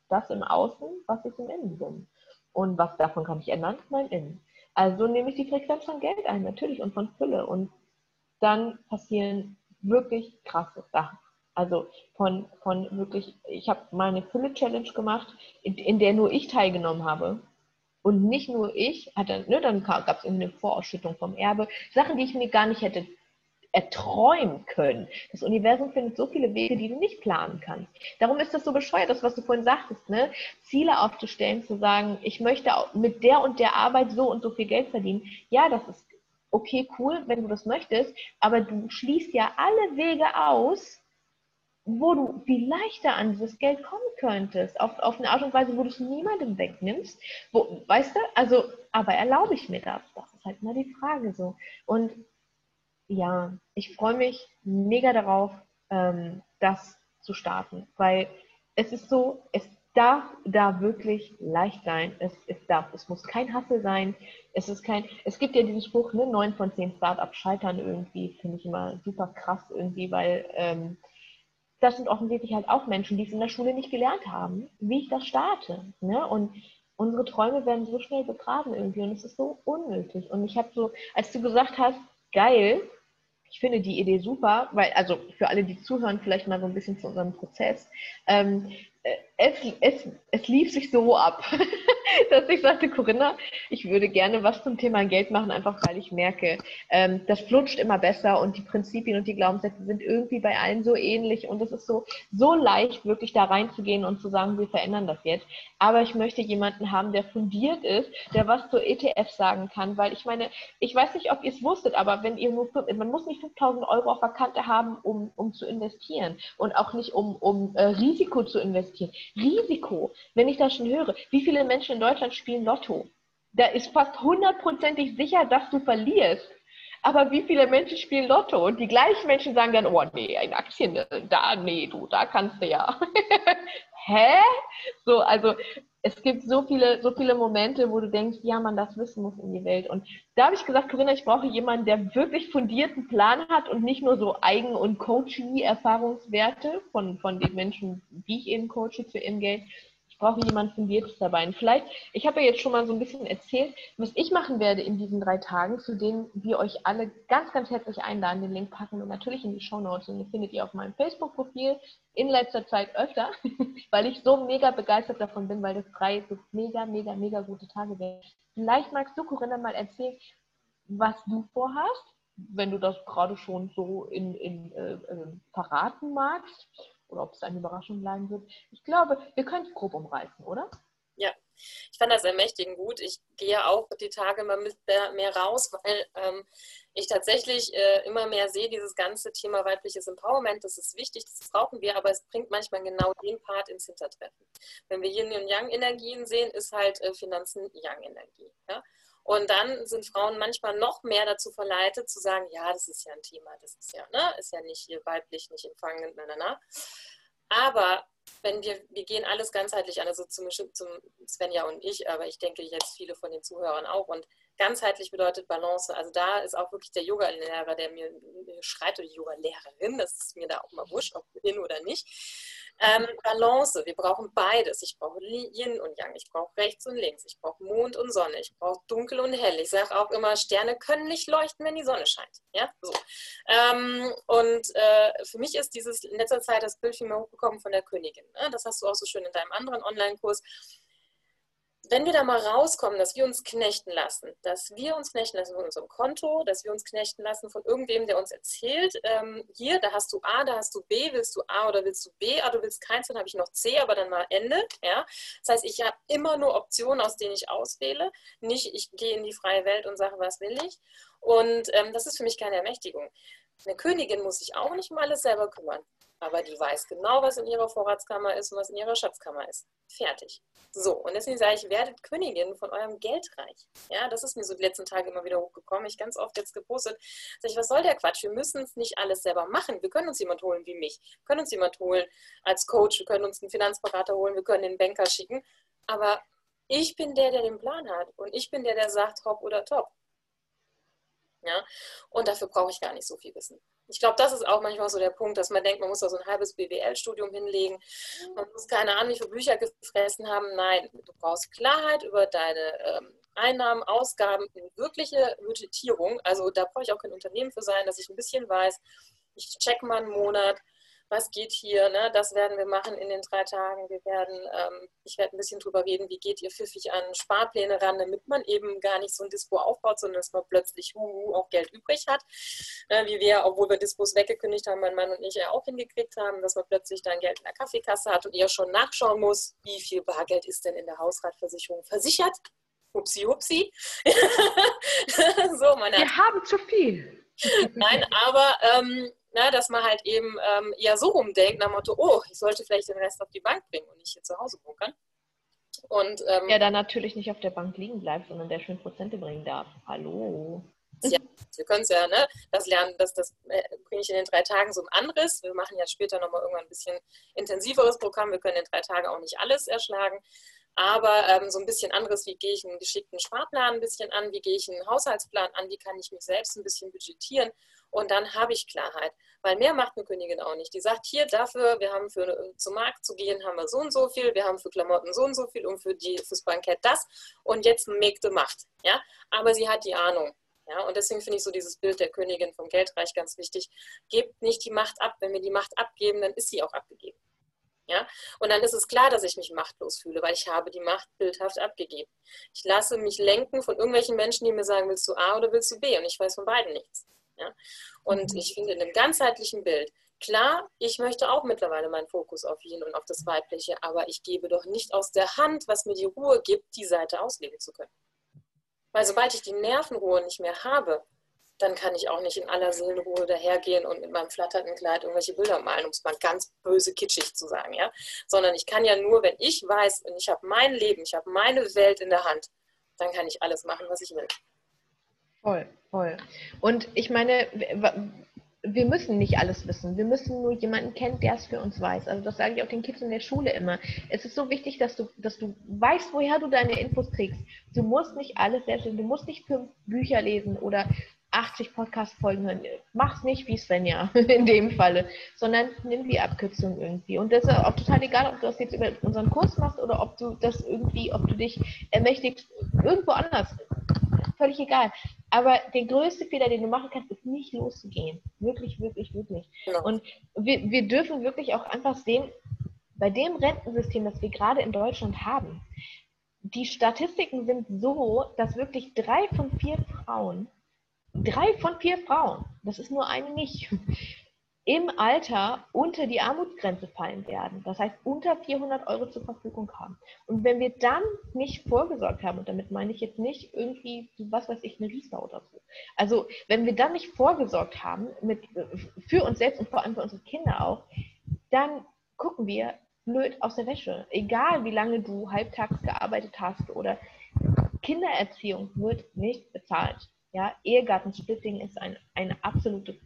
das im Außen, was ich im Innen bin. Und was davon kann ich ändern? Mein Innen. Also nehme ich die Frequenz von Geld ein, natürlich, und von Fülle. Und dann passieren wirklich krasse Sachen. Also von, von wirklich, ich habe mal eine Fülle-Challenge gemacht, in, in, der nur ich teilgenommen habe. Und nicht nur ich, hatte, ne, dann gab es eine Vorausschüttung vom Erbe, Sachen, die ich mir gar nicht hätte erträumen können. Das Universum findet so viele Wege, die du nicht planen kannst. Darum ist das so bescheuert, das, was du vorhin sagtest, ne? Ziele aufzustellen, zu sagen, ich möchte mit der und der Arbeit so und so viel Geld verdienen. Ja, das ist okay, cool, wenn du das möchtest, aber du schließt ja alle Wege aus, wo du viel leichter an dieses Geld kommen könntest, auf, auf eine Art und Weise, wo du es niemandem wegnimmst. Wo, weißt du, also, aber erlaube ich mir das? Das ist halt mal die Frage so. Und ja, ich freue mich mega darauf, ähm, das zu starten, weil es ist so, es darf da wirklich leicht sein. Es, es darf, es muss kein Hassel sein. Es ist kein, es gibt ja diesen Spruch, ne, neun von zehn Startups scheitern irgendwie, finde ich immer super krass irgendwie, weil ähm, das sind offensichtlich halt auch Menschen, die es in der Schule nicht gelernt haben, wie ich das starte. Ne? Und unsere Träume werden so schnell begraben irgendwie und es ist so unnötig. Und ich habe so, als du gesagt hast, geil, ich finde die Idee super, weil, also für alle, die zuhören, vielleicht mal so ein bisschen zu unserem Prozess. Ähm, es, es, es lief sich so ab, dass ich sagte, Corinna, ich würde gerne was zum Thema Geld machen, einfach weil ich merke, ähm, das flutscht immer besser und die Prinzipien und die Glaubenssätze sind irgendwie bei allen so ähnlich und es ist so, so leicht, wirklich da reinzugehen und zu sagen, wir verändern das jetzt. Aber ich möchte jemanden haben, der fundiert ist, der was zur ETF sagen kann, weil ich meine, ich weiß nicht, ob ihr es wusstet, aber wenn ihr nur, man muss nicht 5000 Euro auf der Kante haben, um, um zu investieren und auch nicht um, um äh, Risiko zu investieren. Risiko, wenn ich das schon höre, wie viele Menschen in Deutschland spielen Lotto? Da ist fast hundertprozentig sicher, dass du verlierst. Aber wie viele Menschen spielen Lotto? Und die gleichen Menschen sagen dann, oh nee, in Aktien, da, nee, du, da kannst du ja. Hä? So, also es gibt so viele, so viele Momente, wo du denkst, ja, man das wissen muss in die Welt. Und da habe ich gesagt, Corinna, ich brauche jemanden, der wirklich fundierten Plan hat und nicht nur so Eigen- und Coaching-Erfahrungswerte von, von den Menschen, die ich eben coache zu ihrem Brauche jemand Fundiertes dabei. Und vielleicht, ich habe ja jetzt schon mal so ein bisschen erzählt, was ich machen werde in diesen drei Tagen, zu denen wir euch alle ganz, ganz herzlich einladen. Den Link packen wir natürlich in die Show Notes und den findet ihr auf meinem Facebook-Profil in letzter Zeit öfter, weil ich so mega begeistert davon bin, weil das drei so mega, mega, mega gute Tage werden. Vielleicht magst du, Corinna, mal erzählen, was du vorhast, wenn du das gerade schon so in, in äh, äh, verraten magst oder ob es eine Überraschung bleiben wird. Ich glaube, wir können es grob umreißen, oder? Ja, ich fand das ermächtigend gut. Ich gehe auch die Tage mit mehr raus, weil ähm, ich tatsächlich äh, immer mehr sehe, dieses ganze Thema weibliches Empowerment, das ist wichtig, das brauchen wir, aber es bringt manchmal genau den Part ins Hintertreffen. Wenn wir Yin und Yang Energien sehen, ist halt äh, Finanzen Yang Energie. Ja? Und dann sind Frauen manchmal noch mehr dazu verleitet, zu sagen, ja, das ist ja ein Thema, das ist ja, ne, ist ja nicht hier weiblich, nicht empfangen, na, na, na. Aber wenn wir, wir gehen alles ganzheitlich an, also zum, zum Svenja und ich, aber ich denke jetzt viele von den Zuhörern auch. Und ganzheitlich bedeutet Balance. Also da ist auch wirklich der Yoga-Lehrer, der mir, schreit, oder die Yoga-Lehrerin, das ist mir da auch mal wurscht, ob hin oder nicht ähm, Balance, wir brauchen beides. Ich brauche Yin und Yang, ich brauche rechts und links, ich brauche Mond und Sonne, ich brauche dunkel und hell. Ich sage auch immer, Sterne können nicht leuchten, wenn die Sonne scheint. Ja, so. Ähm, und äh, für mich ist dieses in letzter Zeit das Bild viel mehr hochgekommen von der Königin. Ne? Das hast du auch so schön in deinem anderen Online-Kurs wenn wir da mal rauskommen, dass wir uns knechten lassen, dass wir uns knechten lassen von unserem Konto, dass wir uns knechten lassen von irgendwem, der uns erzählt, ähm, hier, da hast du A, da hast du B, willst du A oder willst du B, ah, du willst keins, dann habe ich noch C, aber dann mal Ende. Ja? Das heißt, ich habe immer nur Optionen, aus denen ich auswähle, nicht ich gehe in die freie Welt und sage, was will ich. Und ähm, das ist für mich keine Ermächtigung. Eine Königin muss sich auch nicht um alles selber kümmern aber die weiß genau, was in ihrer Vorratskammer ist und was in ihrer Schatzkammer ist. Fertig. So, und deswegen sage ich, werdet Königin von eurem Geldreich. Ja, das ist mir so die letzten Tage immer wieder hochgekommen. Ich ganz oft jetzt gepostet. Sag ich, was soll der Quatsch? Wir müssen es nicht alles selber machen. Wir können uns jemand holen wie mich. Wir können uns jemand holen als Coach. Wir können uns einen Finanzberater holen. Wir können den Banker schicken. Aber ich bin der, der den Plan hat. Und ich bin der, der sagt, hopp oder top. Ja? Und dafür brauche ich gar nicht so viel Wissen. Ich glaube, das ist auch manchmal so der Punkt, dass man denkt, man muss da so ein halbes BWL-Studium hinlegen. Man muss keine Ahnung, wie viele Bücher gefressen haben. Nein, du brauchst Klarheit über deine ähm, Einnahmen, Ausgaben, eine wirkliche Budgetierung. Also da brauche ich auch kein Unternehmen für sein, dass ich ein bisschen weiß, ich check mal einen Monat, was geht hier, ne? das werden wir machen in den drei Tagen. Wir werden, ähm, ich werde ein bisschen drüber reden, wie geht ihr pfiffig an Sparpläne ran, damit man eben gar nicht so ein Dispo aufbaut, sondern dass man plötzlich uh, auch Geld übrig hat. Äh, wie wir, obwohl wir Dispos weggekündigt haben, mein Mann und ich ja auch hingekriegt haben, dass man plötzlich dann Geld in der Kaffeekasse hat und ihr schon nachschauen muss, wie viel Bargeld ist denn in der Hausratversicherung versichert. Hupsi, hupsi. so, meine Wir haben zu viel. Nein, aber ähm, na, dass man halt eben ähm, eher so rumdenkt, nach dem Motto, oh, ich sollte vielleicht den Rest auf die Bank bringen und nicht hier zu Hause bunkern. Und, ähm, ja, dann natürlich nicht auf der Bank liegen bleibt, sondern der schön Prozente bringen darf. Hallo. Ja, wir können es ja, ne? Das lernen, das, das äh, bringe ich in den drei Tagen so im Anriss. Wir machen ja später nochmal irgendwann ein bisschen intensiveres Programm. Wir können in drei Tagen auch nicht alles erschlagen. Aber ähm, so ein bisschen anderes, wie gehe ich einen geschickten Sparplan ein bisschen an, wie gehe ich einen Haushaltsplan an, wie kann ich mich selbst ein bisschen budgetieren und dann habe ich Klarheit. Weil mehr macht eine Königin auch nicht. Die sagt, hier dafür, wir haben für äh, zum Markt zu gehen, haben wir so und so viel, wir haben für Klamotten so und so viel und für die, fürs Bankett das und jetzt Mägde Macht. Ja? Aber sie hat die Ahnung. Ja, und deswegen finde ich so dieses Bild der Königin vom Geldreich ganz wichtig. Gebt nicht die Macht ab. Wenn wir die Macht abgeben, dann ist sie auch abgegeben. Ja? Und dann ist es klar, dass ich mich machtlos fühle, weil ich habe die Macht bildhaft abgegeben. Ich lasse mich lenken von irgendwelchen Menschen, die mir sagen, willst du A oder willst du B? Und ich weiß von beiden nichts. Ja? Und mhm. ich finde in einem ganzheitlichen Bild, klar, ich möchte auch mittlerweile meinen Fokus auf ihn und auf das Weibliche, aber ich gebe doch nicht aus der Hand, was mir die Ruhe gibt, die Seite ausleben zu können. Weil sobald ich die Nervenruhe nicht mehr habe, dann kann ich auch nicht in aller Seelenruhe dahergehen und mit meinem flatternden Kleid irgendwelche Bilder malen, um es mal ganz böse kitschig zu sagen, ja. Sondern ich kann ja nur, wenn ich weiß und ich habe mein Leben, ich habe meine Welt in der Hand, dann kann ich alles machen, was ich will. Voll, voll. Und ich meine, wir müssen nicht alles wissen. Wir müssen nur jemanden kennen, der es für uns weiß. Also das sage ich auch den Kids in der Schule immer. Es ist so wichtig, dass du, dass du weißt, woher du deine Infos kriegst. Du musst nicht alles selbst lesen. Du musst nicht fünf Bücher lesen oder 80 Podcast-Folgen hören. Mach's nicht wie Svenja in dem Falle, sondern nimm die Abkürzung irgendwie. Und das ist auch total egal, ob du das jetzt über unseren Kurs machst oder ob du das irgendwie, ob du dich ermächtigst irgendwo anders. Völlig egal. Aber der größte Fehler, den du machen kannst, ist nicht loszugehen. Wirklich, wirklich, wirklich. Ja. Und wir, wir dürfen wirklich auch einfach sehen, bei dem Rentensystem, das wir gerade in Deutschland haben, die Statistiken sind so, dass wirklich drei von vier Frauen drei von vier Frauen, das ist nur eine nicht, im Alter unter die Armutsgrenze fallen werden. Das heißt, unter 400 Euro zur Verfügung haben. Und wenn wir dann nicht vorgesorgt haben, und damit meine ich jetzt nicht irgendwie, was weiß ich, eine Riester oder so. Also, wenn wir dann nicht vorgesorgt haben, mit, für uns selbst und vor allem für unsere Kinder auch, dann gucken wir blöd aus der Wäsche. Egal, wie lange du halbtags gearbeitet hast oder Kindererziehung wird nicht bezahlt. Ja, Ehegattensplitting ist ein, eine absolute,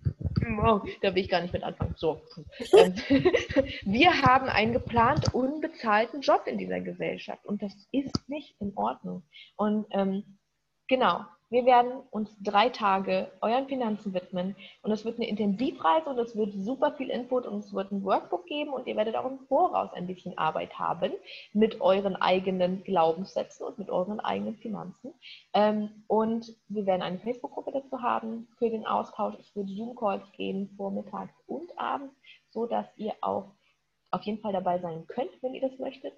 oh, da will ich gar nicht mit anfangen. So. Ähm, wir haben einen geplant unbezahlten Job in dieser Gesellschaft und das ist nicht in Ordnung. Und ähm, genau, wir werden uns drei Tage euren Finanzen widmen und es wird eine Intensivreise und es wird super viel Input und es wird ein Workbook geben und ihr werdet auch im Voraus ein bisschen Arbeit haben mit euren eigenen Glaubenssätzen und mit euren eigenen Finanzen. Ähm, und wir werden eine Facebook-Gruppe dazu haben für den Austausch. Es wird Zoom-Calls geben, vormittags und abends, so dass ihr auch auf jeden Fall dabei sein könnt, wenn ihr das möchtet.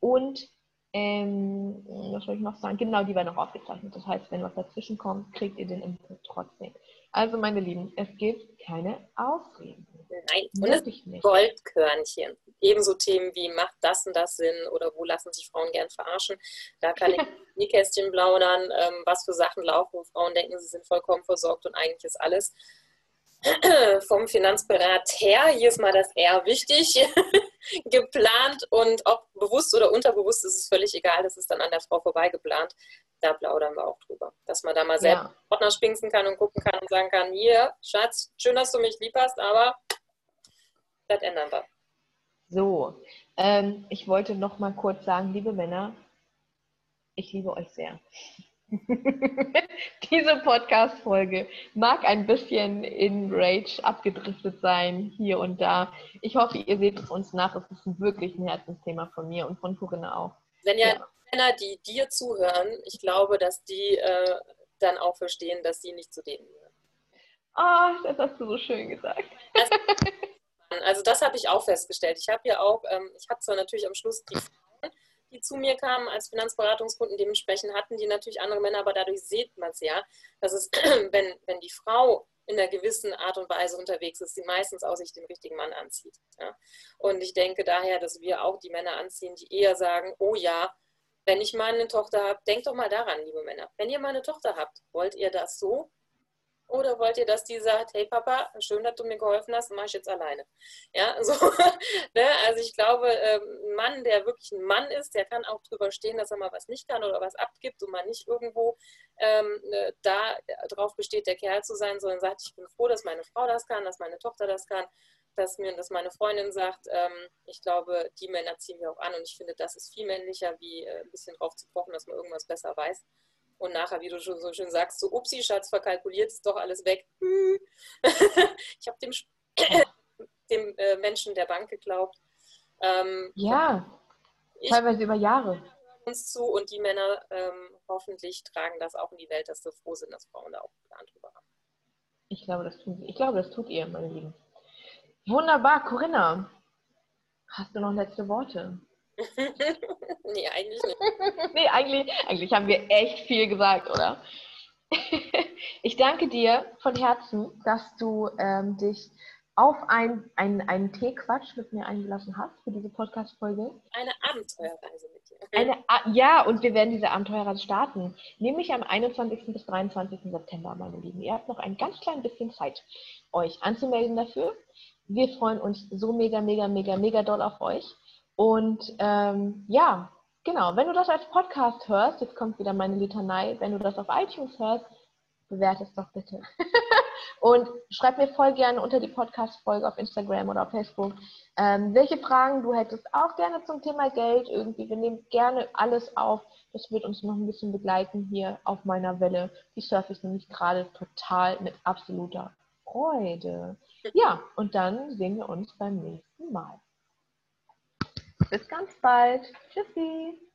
Und ähm, was soll ich noch sagen? Genau, die werden auch aufgezeichnet. Das heißt, wenn was dazwischen kommt, kriegt ihr den Input trotzdem. Also, meine Lieben, es gibt keine Ausreden. Nein, und es nicht. Goldkörnchen. Ebenso Themen wie macht das und das Sinn oder wo lassen sich Frauen gern verarschen. Da kann ich die Kästchen plaudern, ähm, was für Sachen laufen, wo Frauen denken, sie sind vollkommen versorgt und eigentlich ist alles vom Finanzberater, hier ist mal das R wichtig, geplant und ob bewusst oder unterbewusst ist es völlig egal, das ist dann an der Frau vorbei geplant. Da plaudern wir auch drüber. Dass man da mal selbst ja. Ordner spinksen kann und gucken kann und sagen kann, hier, Schatz, schön, dass du mich lieb hast, aber das ändern wir. So, ähm, ich wollte noch mal kurz sagen, liebe Männer, ich liebe euch sehr. Diese Podcast-Folge mag ein bisschen in Rage abgedriftet sein, hier und da. Ich hoffe, ihr seht es uns nach. Es ist wirklich ein Herzensthema von mir und von Corinna auch. Wenn ja, ja. Männer, die dir zuhören, ich glaube, dass die äh, dann auch verstehen, dass sie nicht zu denen gehören. Ah, oh, das hast du so schön gesagt. also das habe ich auch festgestellt. Ich habe ja auch, ähm, ich habe zwar natürlich am Schluss die die zu mir kamen als Finanzberatungskunden. Dementsprechend hatten die natürlich andere Männer, aber dadurch sieht man es ja, dass es, wenn, wenn die Frau in einer gewissen Art und Weise unterwegs ist, sie meistens auch sich den richtigen Mann anzieht. Ja? Und ich denke daher, dass wir auch die Männer anziehen, die eher sagen, oh ja, wenn ich mal eine Tochter habe, denkt doch mal daran, liebe Männer. Wenn ihr mal eine Tochter habt, wollt ihr das so oder wollt ihr, dass die sagt, hey Papa, schön, dass du mir geholfen hast, mache ich jetzt alleine. Ja, so, ne? Also ich glaube, ähm, ein Mann, der wirklich ein Mann ist, der kann auch drüber stehen, dass er mal was nicht kann oder was abgibt und man nicht irgendwo ähm, ne, da drauf besteht, der Kerl zu sein, sondern sagt, ich bin froh, dass meine Frau das kann, dass meine Tochter das kann, dass mir, dass meine Freundin sagt, ähm, ich glaube, die Männer ziehen wir auch an und ich finde, das ist viel männlicher, wie äh, ein bisschen drauf zu pochen, dass man irgendwas besser weiß und nachher, wie du schon so schön sagst, so, upsi, Schatz, verkalkuliert, ist doch alles weg. ich habe dem, dem äh, Menschen der Bank geglaubt. Ähm, ja, teilweise über Jahre. Uns zu und die Männer ähm, hoffentlich tragen das auch in die Welt, dass sie froh sind, dass Frauen da auch einen drüber haben. Ich glaube, das tut, ich glaube, das tut ihr, meine Lieben. Wunderbar, Corinna. Hast du noch letzte Worte? nee, eigentlich nicht. nee, eigentlich, eigentlich haben wir echt viel gesagt, oder? ich danke dir von Herzen, dass du ähm, dich auf ein, ein, einen Teequatsch mit mir eingelassen hast für diese Podcast-Folge. Eine Abenteuerreise mit dir. Eine, ja, und wir werden diese Abenteuerreise starten, nämlich am 21. bis 23. September, meine Lieben. Ihr habt noch ein ganz klein bisschen Zeit, euch anzumelden dafür. Wir freuen uns so mega, mega, mega, mega doll auf euch. Und ähm, ja, genau, wenn du das als Podcast hörst, jetzt kommt wieder meine Litanei, wenn du das auf iTunes hörst, bewerte es doch bitte. und schreib mir voll gerne unter die Podcast-Folge auf Instagram oder auf Facebook, ähm, welche Fragen du hättest. Auch gerne zum Thema Geld irgendwie. Wir nehmen gerne alles auf. Das wird uns noch ein bisschen begleiten hier auf meiner Welle. Die surfe ich nämlich gerade total mit absoluter Freude. Ja, und dann sehen wir uns beim nächsten Mal. Bis ganz bald. Tschüssi.